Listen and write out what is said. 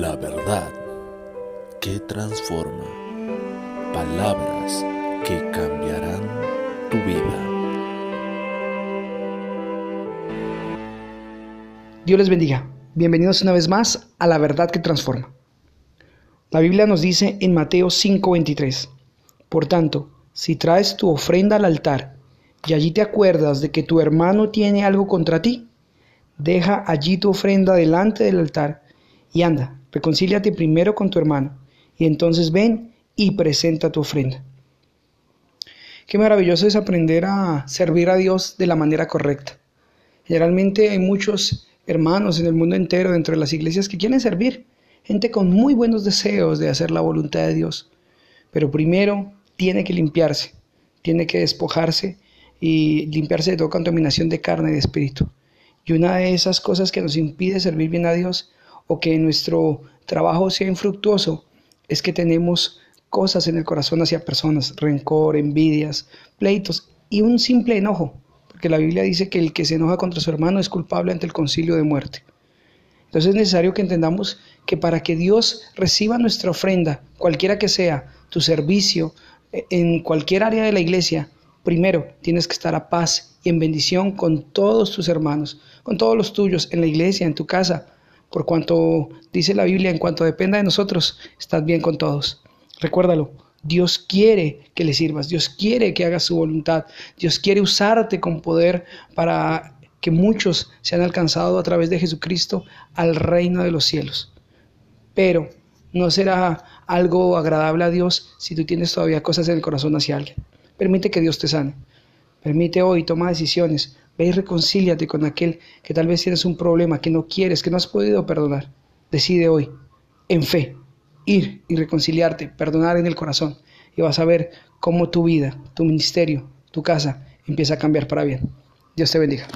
La verdad que transforma. Palabras que cambiarán tu vida. Dios les bendiga. Bienvenidos una vez más a La verdad que transforma. La Biblia nos dice en Mateo 5:23, Por tanto, si traes tu ofrenda al altar y allí te acuerdas de que tu hermano tiene algo contra ti, deja allí tu ofrenda delante del altar y anda, reconcíliate primero con tu hermano, y entonces ven y presenta tu ofrenda. Qué maravilloso es aprender a servir a Dios de la manera correcta. Generalmente hay muchos hermanos en el mundo entero, dentro de las iglesias, que quieren servir, gente con muy buenos deseos de hacer la voluntad de Dios. Pero primero tiene que limpiarse, tiene que despojarse y limpiarse de toda contaminación de carne y de espíritu. Y una de esas cosas que nos impide servir bien a Dios o que nuestro trabajo sea infructuoso es que tenemos cosas en el corazón hacia personas, rencor, envidias, pleitos y un simple enojo, porque la Biblia dice que el que se enoja contra su hermano es culpable ante el concilio de muerte. Entonces es necesario que entendamos que para que Dios reciba nuestra ofrenda, cualquiera que sea tu servicio, e, en cualquier área de la iglesia, primero tienes que estar a paz y en bendición con todos tus hermanos, con todos los tuyos, en la iglesia, en tu casa, por cuanto dice la Biblia, en cuanto dependa de nosotros, estás bien con todos. Recuérdalo, Dios quiere que le sirvas, Dios quiere que hagas su voluntad, Dios quiere usarte con poder para que muchos sean alcanzados a través de Jesucristo al reino de los cielos. Pero no será algo agradable a Dios si tú tienes todavía cosas en el corazón hacia alguien. Permite que Dios te sane. Permite hoy, toma decisiones Ve y reconcíliate con aquel que tal vez tienes un problema, que no quieres, que no has podido perdonar. Decide hoy, en fe, ir y reconciliarte, perdonar en el corazón. Y vas a ver cómo tu vida, tu ministerio, tu casa empieza a cambiar para bien. Dios te bendiga.